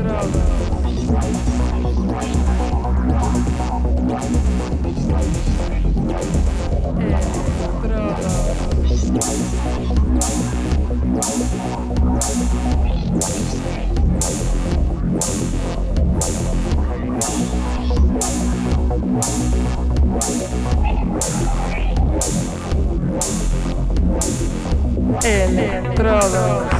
Entrada. É, Electrodos.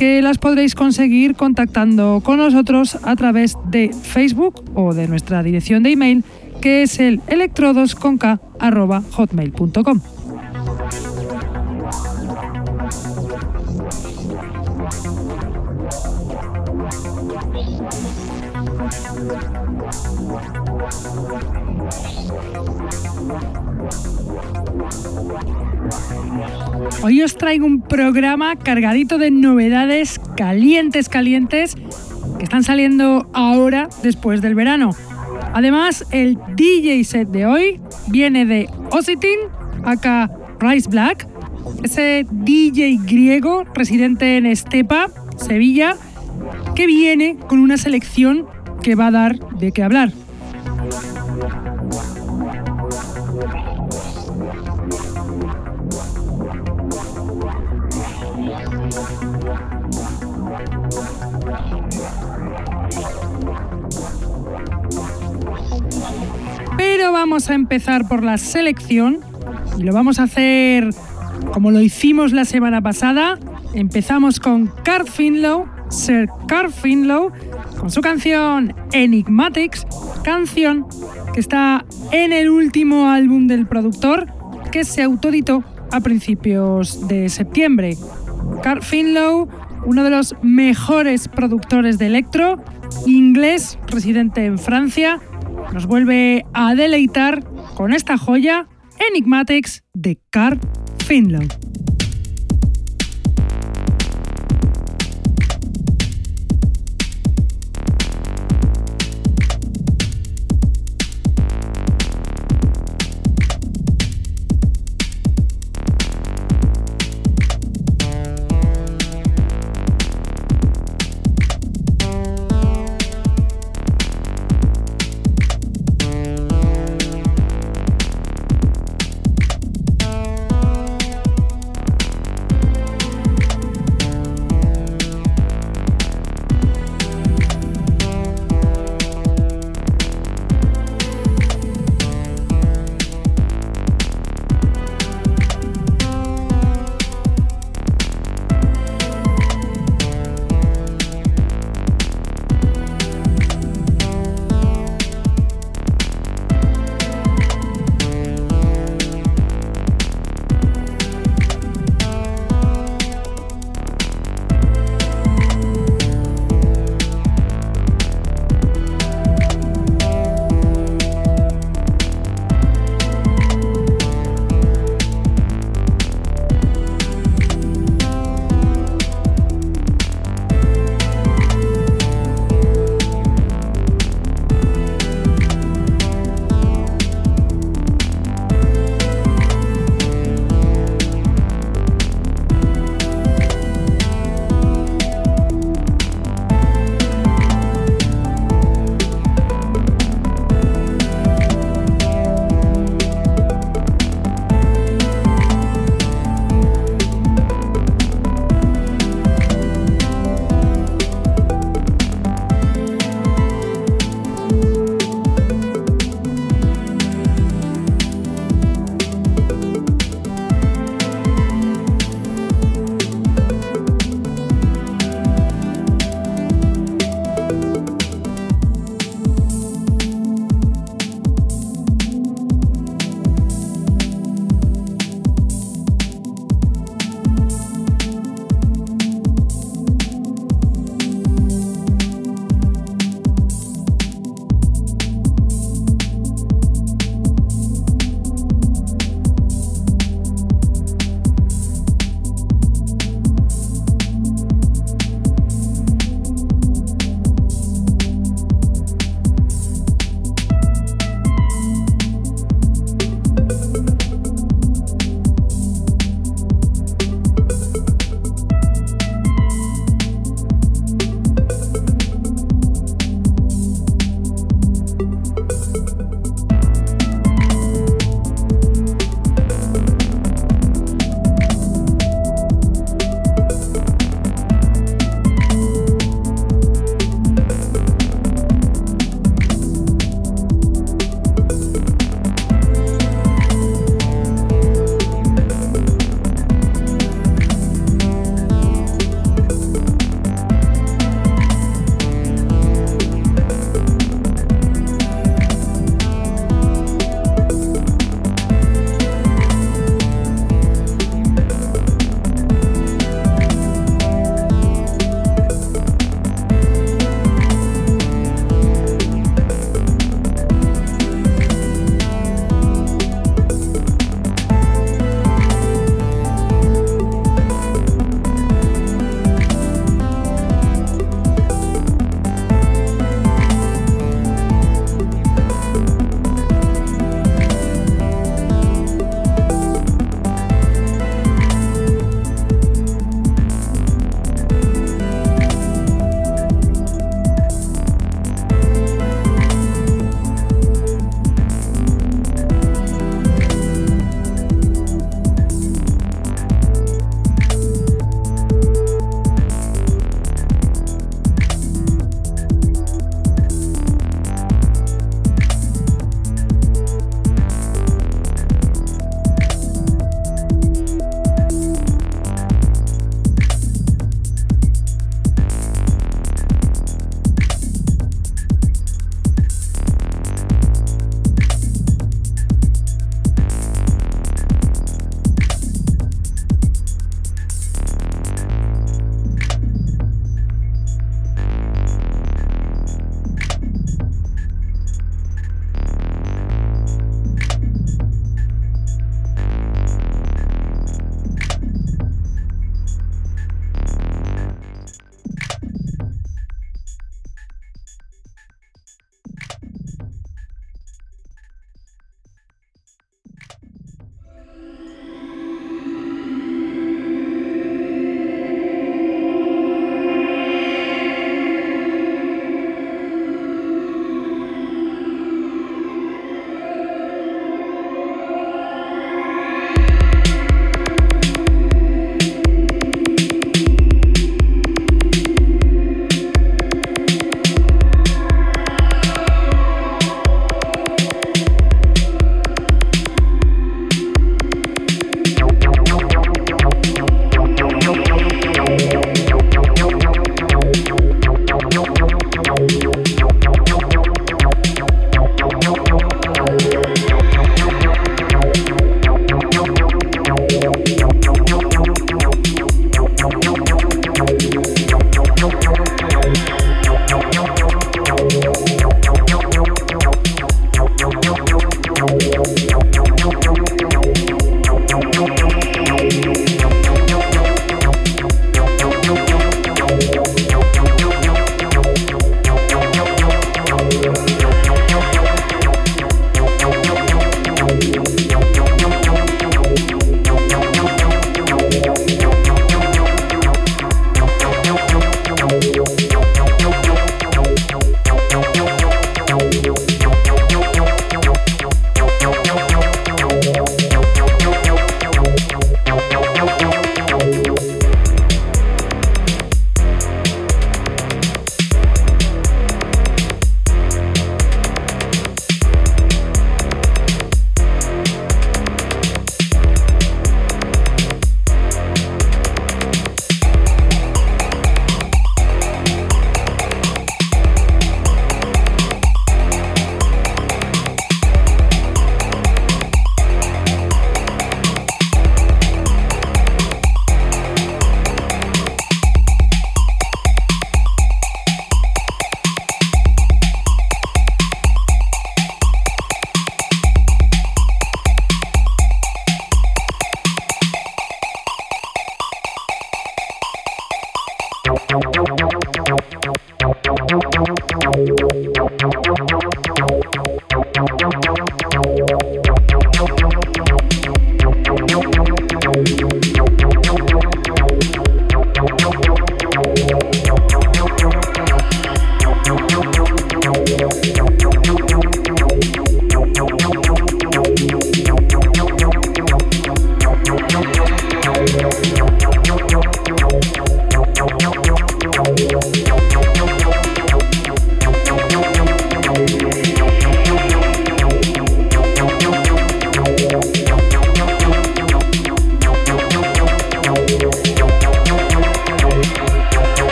que las podréis conseguir contactando con nosotros a través de Facebook o de nuestra dirección de email que es el electrodosconk.hotmail.com. Hoy os traigo un programa cargadito de novedades calientes, calientes, que están saliendo ahora después del verano. Además, el DJ set de hoy viene de Ositin, acá Rice Black, ese DJ griego residente en Estepa, Sevilla, que viene con una selección que va a dar de qué hablar. Vamos a empezar por la selección y lo vamos a hacer como lo hicimos la semana pasada. Empezamos con Card Finlow, Sir Card Finlow, con su canción Enigmatics, canción que está en el último álbum del productor que se autoditó a principios de septiembre. Card Finlow, uno de los mejores productores de electro, inglés, residente en Francia, nos vuelve a deleitar con esta joya Enigmatics de Carl Finlow.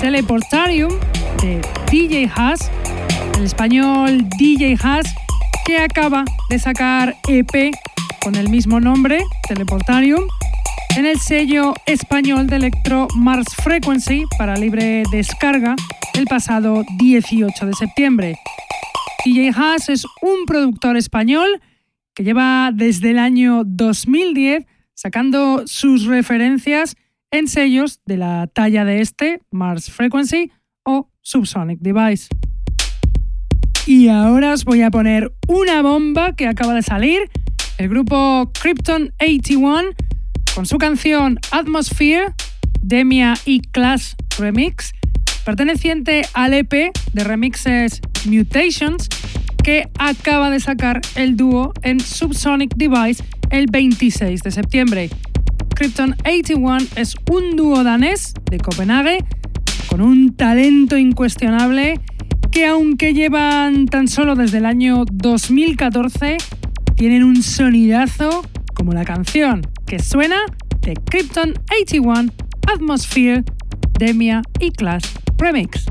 Teleportarium de DJ Haas, el español DJ Haas, que acaba de sacar EP con el mismo nombre, Teleportarium, en el sello español de Electro Mars Frequency para libre descarga el pasado 18 de septiembre. DJ Haas es un productor español que lleva desde el año 2010 sacando sus referencias en sellos de la talla de este, Mars Frequency o Subsonic Device. Y ahora os voy a poner una bomba que acaba de salir, el grupo Krypton 81 con su canción Atmosphere, Demia y Clash Remix, perteneciente al EP de remixes Mutations que acaba de sacar el dúo en Subsonic Device el 26 de septiembre. Krypton 81 es un dúo danés de Copenhague con un talento incuestionable que aunque llevan tan solo desde el año 2014, tienen un sonidazo como la canción que suena de Krypton 81 Atmosphere, Demia y Clash Remix.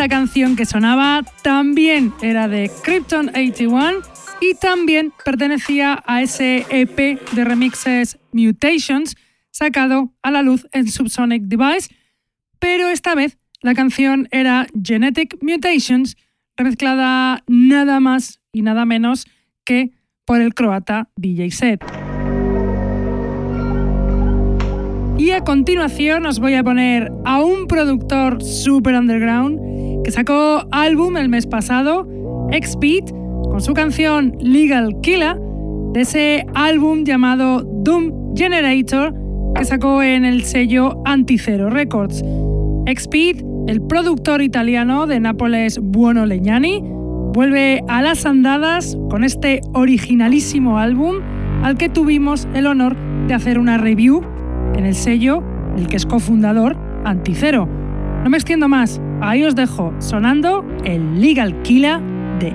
Esta canción que sonaba también era de Krypton 81 y también pertenecía a ese EP de remixes Mutations sacado a la luz en Subsonic Device, pero esta vez la canción era Genetic Mutations, remezclada nada más y nada menos que por el croata DJ Set. Y a continuación os voy a poner a un productor super underground sacó álbum el mes pasado, X-Beat, con su canción Legal Killer, de ese álbum llamado Doom Generator que sacó en el sello Anticero Records. X-Beat, el productor italiano de Nápoles Buono Legnani, vuelve a las andadas con este originalísimo álbum al que tuvimos el honor de hacer una review en el sello el que es cofundador Anticero. No me extiendo más, ahí os dejo sonando el Legal Killer de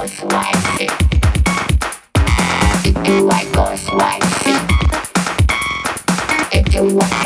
goes wifey. It do I goes wifey. It do I.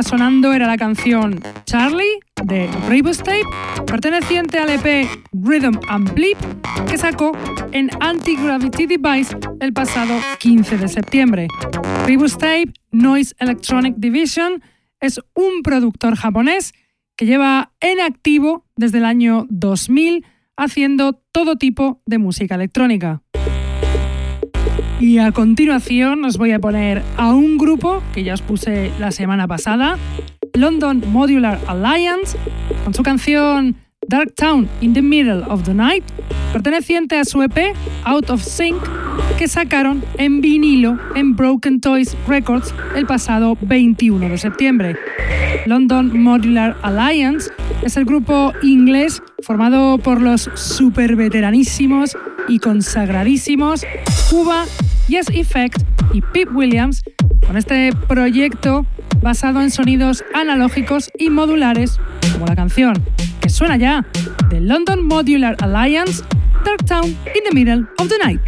estaba sonando era la canción Charlie de Rebus Tape, perteneciente al EP Rhythm and Bleep, que sacó en Anti-Gravity Device el pasado 15 de septiembre. Rebus Tape Noise Electronic Division es un productor japonés que lleva en activo desde el año 2000 haciendo todo tipo de música electrónica. Y a continuación os voy a poner a un grupo que ya os puse la semana pasada, London Modular Alliance, con su canción Dark Town in the Middle of the Night, perteneciente a su EP Out of Sync, que sacaron en vinilo en Broken Toys Records el pasado 21 de septiembre. London Modular Alliance es el grupo inglés formado por los super veteranísimos y consagradísimos Cuba, Yes Effect y Pip Williams con este proyecto basado en sonidos analógicos y modulares como la canción que suena ya de London Modular Alliance, Dark Town in the Middle of the Night.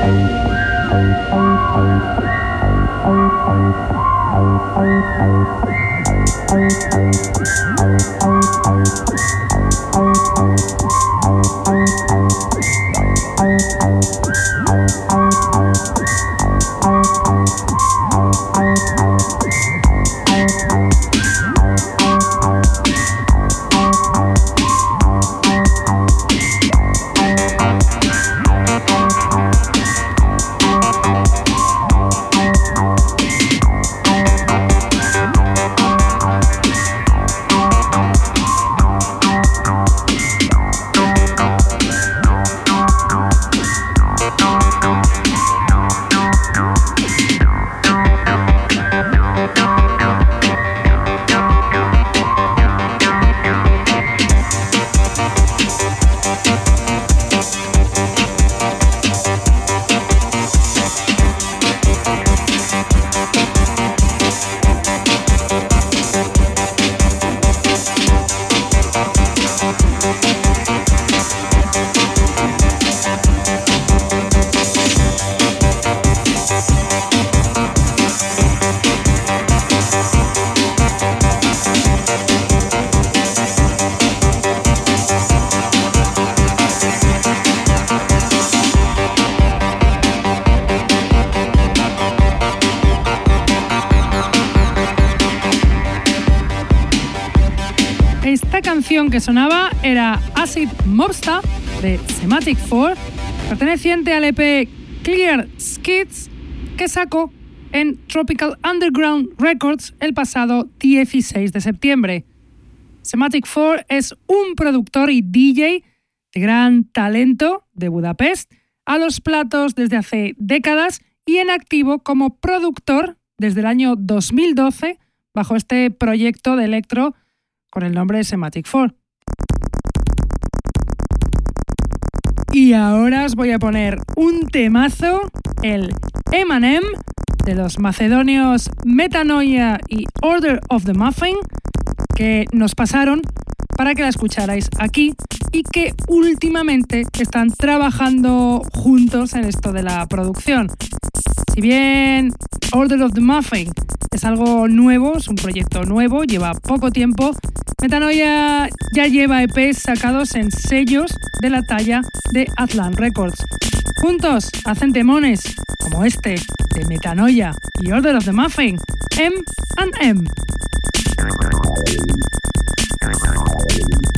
Thank you. Sonaba era Acid Mobsta de Semantic 4, perteneciente al EP Clear Skids que sacó en Tropical Underground Records el pasado 16 de septiembre. Semantic 4 es un productor y DJ de gran talento de Budapest, a los platos desde hace décadas y en activo como productor desde el año 2012 bajo este proyecto de electro con el nombre de Semantic 4. Y ahora os voy a poner un temazo, el Emanem de los macedonios Metanoia y Order of the Muffin, que nos pasaron para que la escucharais aquí y que últimamente están trabajando juntos en esto de la producción. Si bien Order of the Muffin es algo nuevo, es un proyecto nuevo, lleva poco tiempo, Metanoia ya lleva EPs sacados en sellos de la talla de Atlant Records. Juntos hacen temones como este de Metanoia y Order of the Muffin, M and M. Thank you.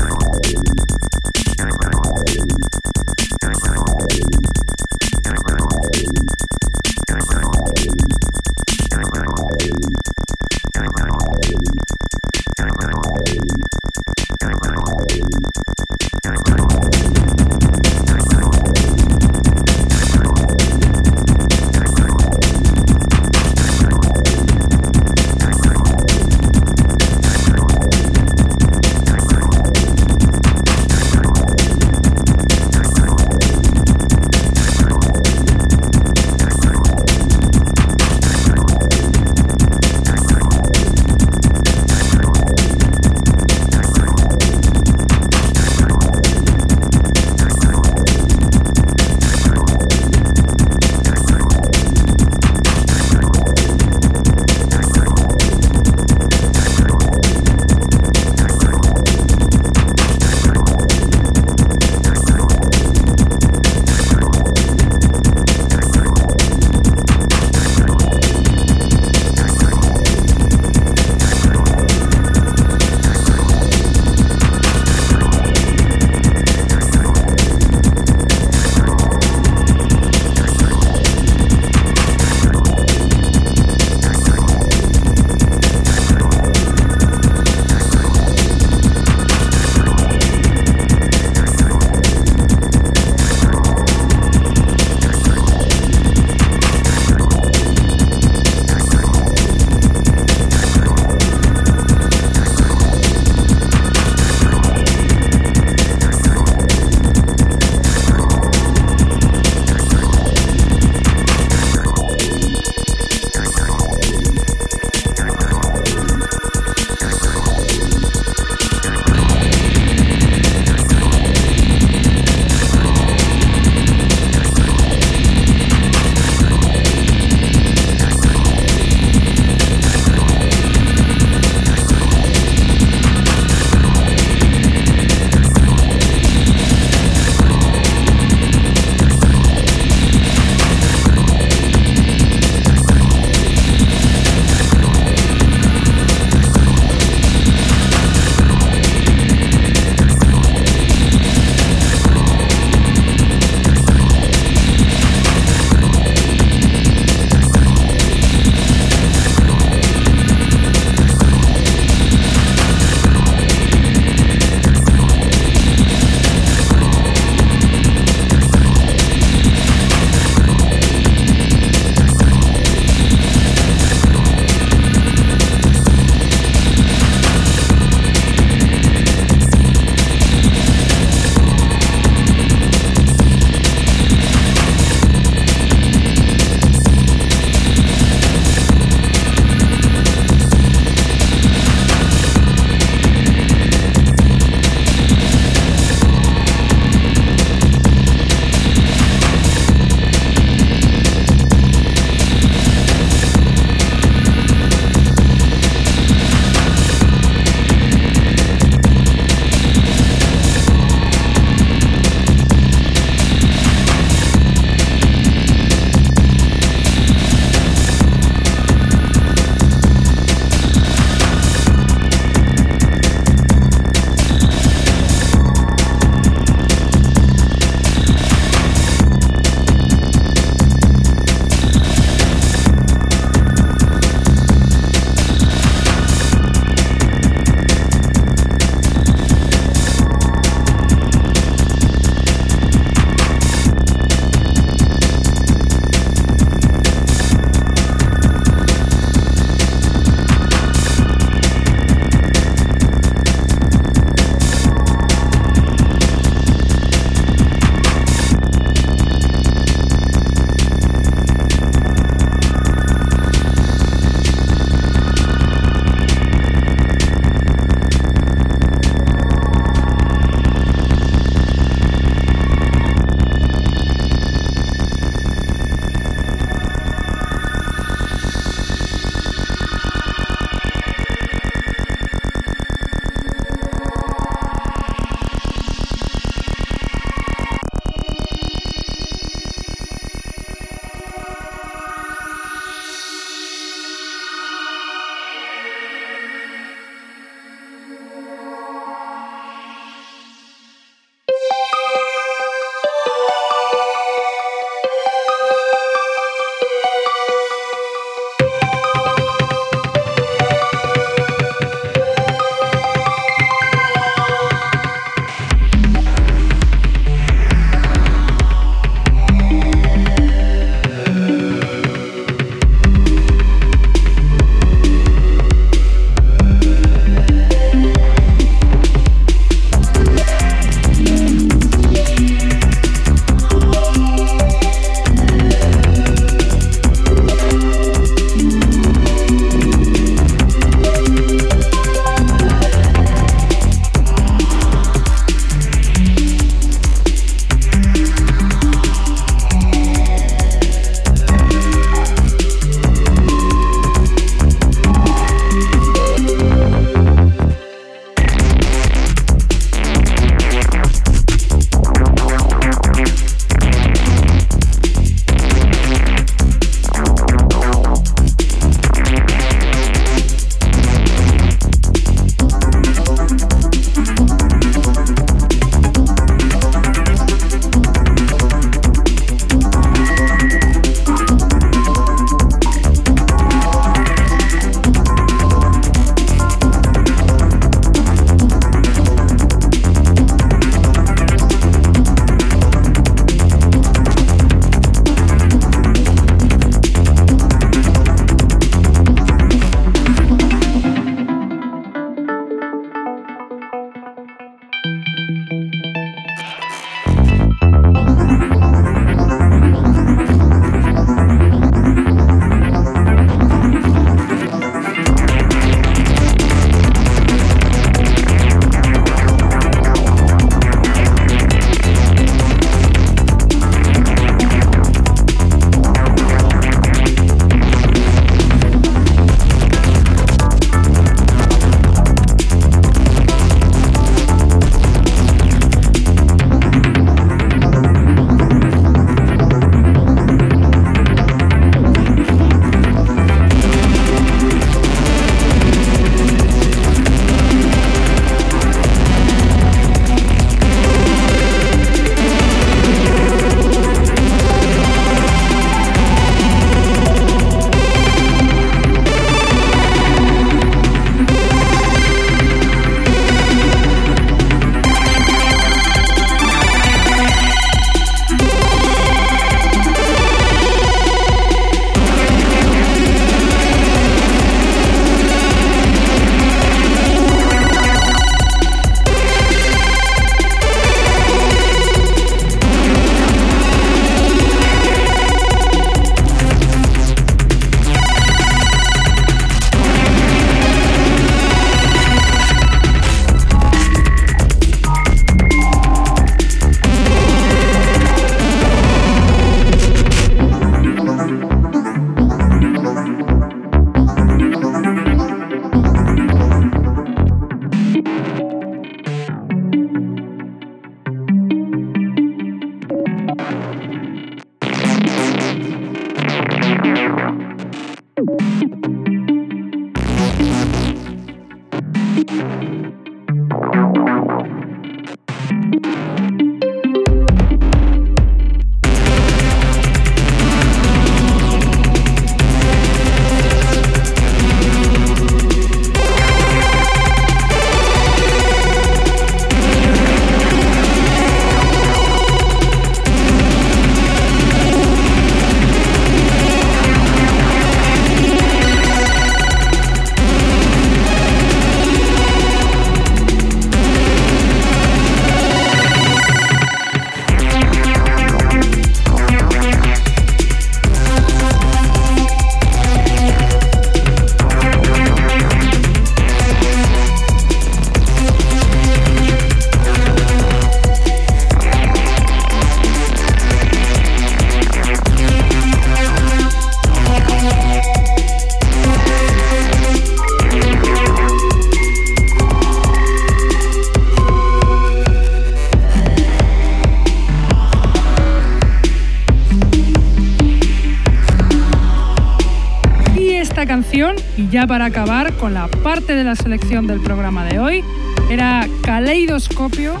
La parte de la selección del programa de hoy, era Caleidoscopio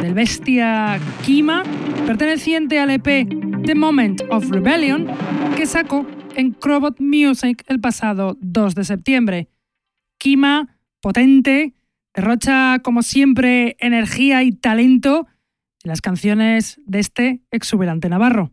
del bestia Kima, perteneciente al EP The Moment of Rebellion, que sacó en Crobot Music el pasado 2 de septiembre. Kima, potente, derrocha como siempre energía y talento en las canciones de este exuberante navarro.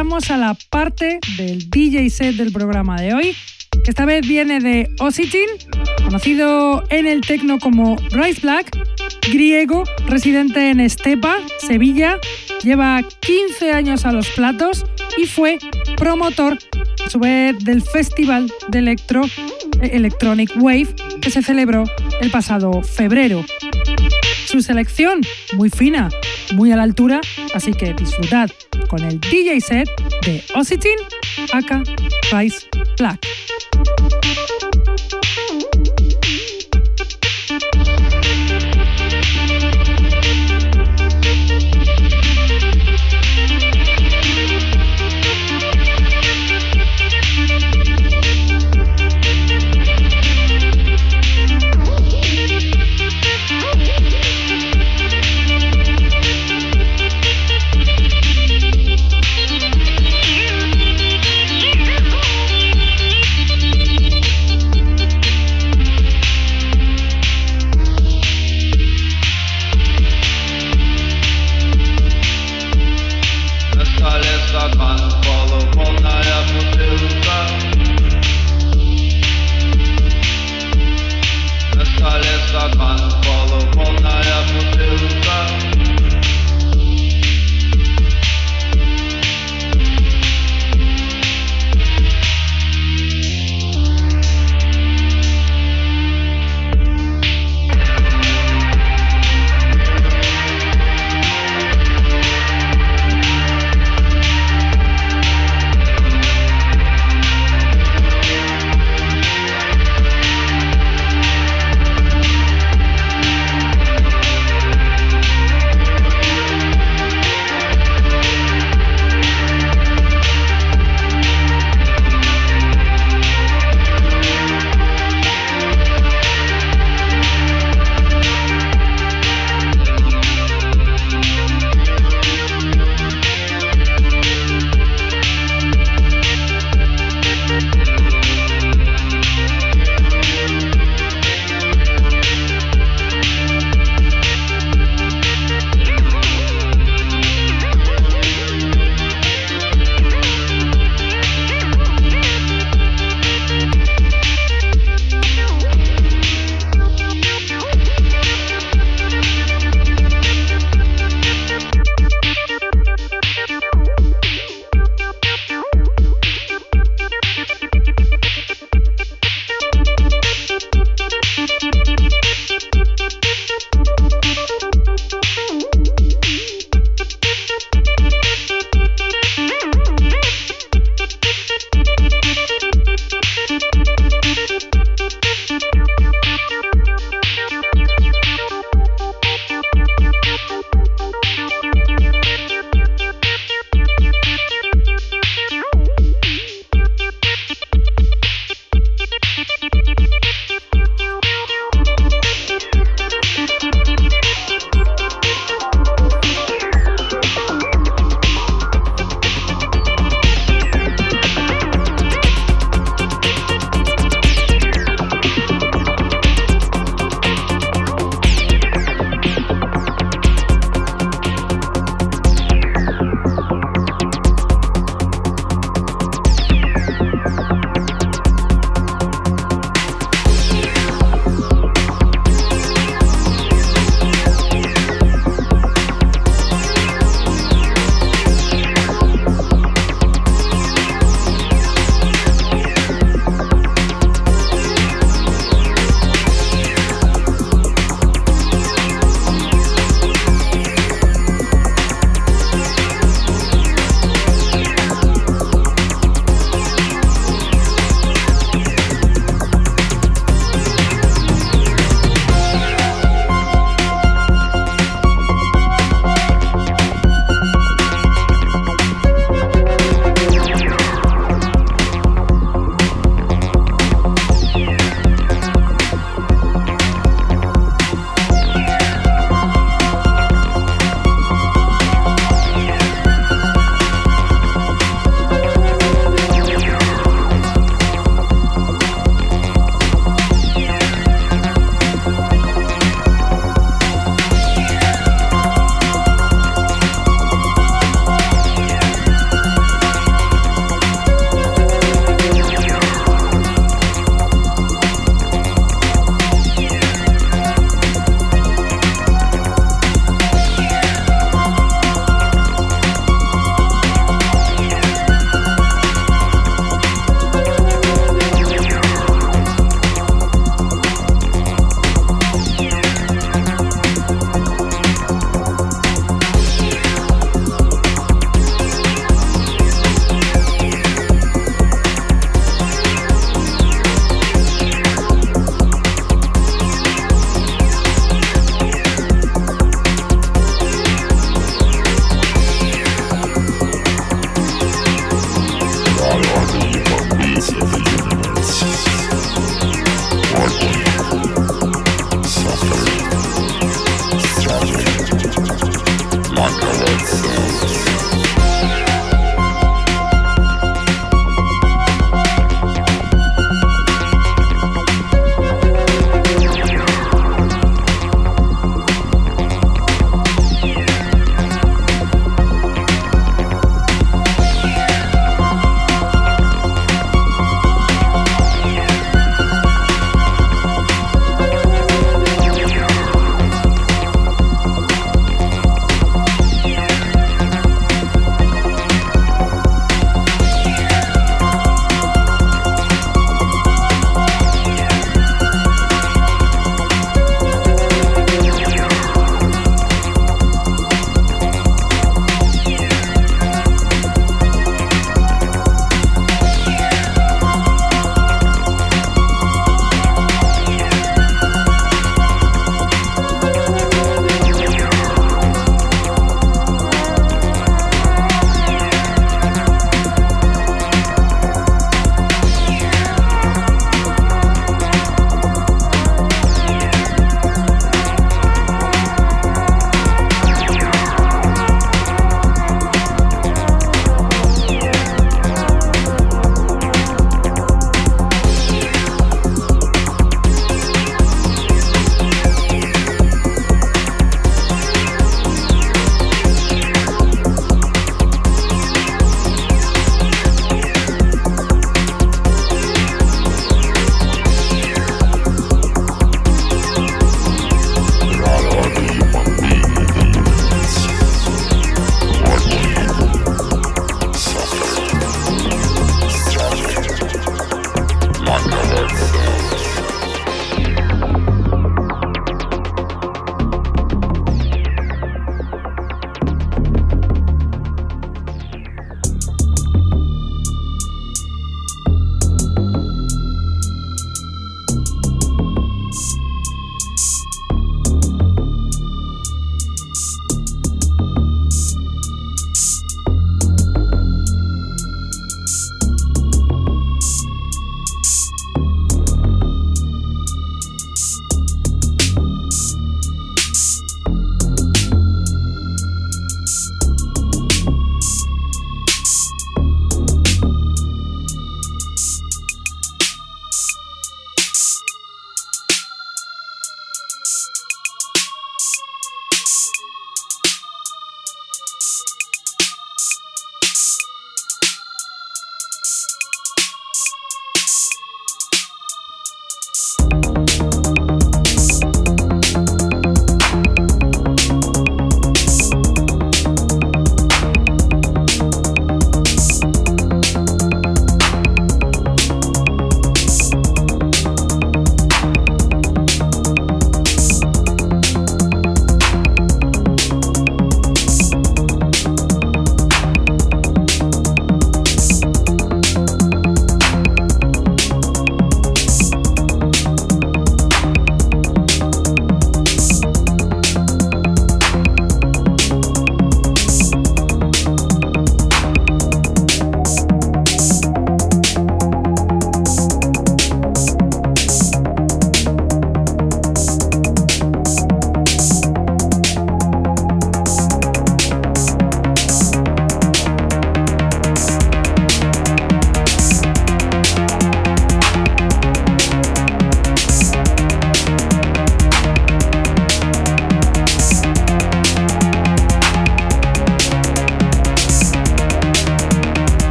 Pasamos a la parte del DJ set del programa de hoy, que esta vez viene de Ositin, conocido en el tecno como Rice Black, griego, residente en Estepa, Sevilla, lleva 15 años a los platos y fue promotor a su vez del Festival de Electro eh, Electronic Wave que se celebró el pasado febrero. Su selección, muy fina, muy a la altura, así que disfrutad con el DJ set de Ositin, aka Price Black.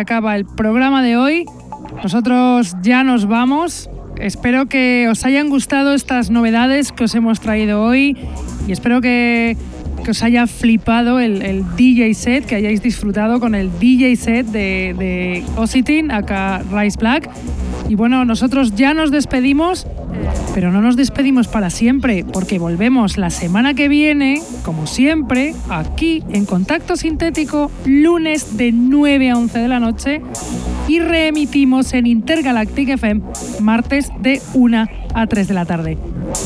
acaba el programa de hoy. Nosotros ya nos vamos. Espero que os hayan gustado estas novedades que os hemos traído hoy y espero que, os haya flipado el, DJ set, que hayáis disfrutado con el DJ set de, de Ositin, acá Rice Black. Y bueno, nosotros ya nos despedimos, pero no nos despedimos para siempre, porque volvemos la semana que viene, como siempre, aquí en Contacto Sintético, lunes de 9 a 11 de la noche, y reemitimos en Intergalactic FM, martes de 1 a 3 de la tarde.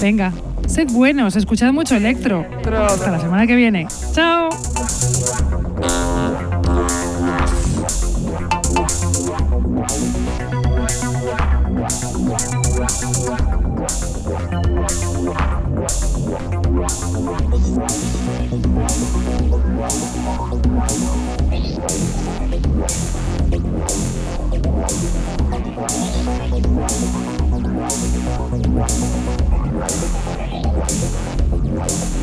Venga, sed buenos, escuchad mucho electro. Hasta la semana que viene. ¡Chao! Wow.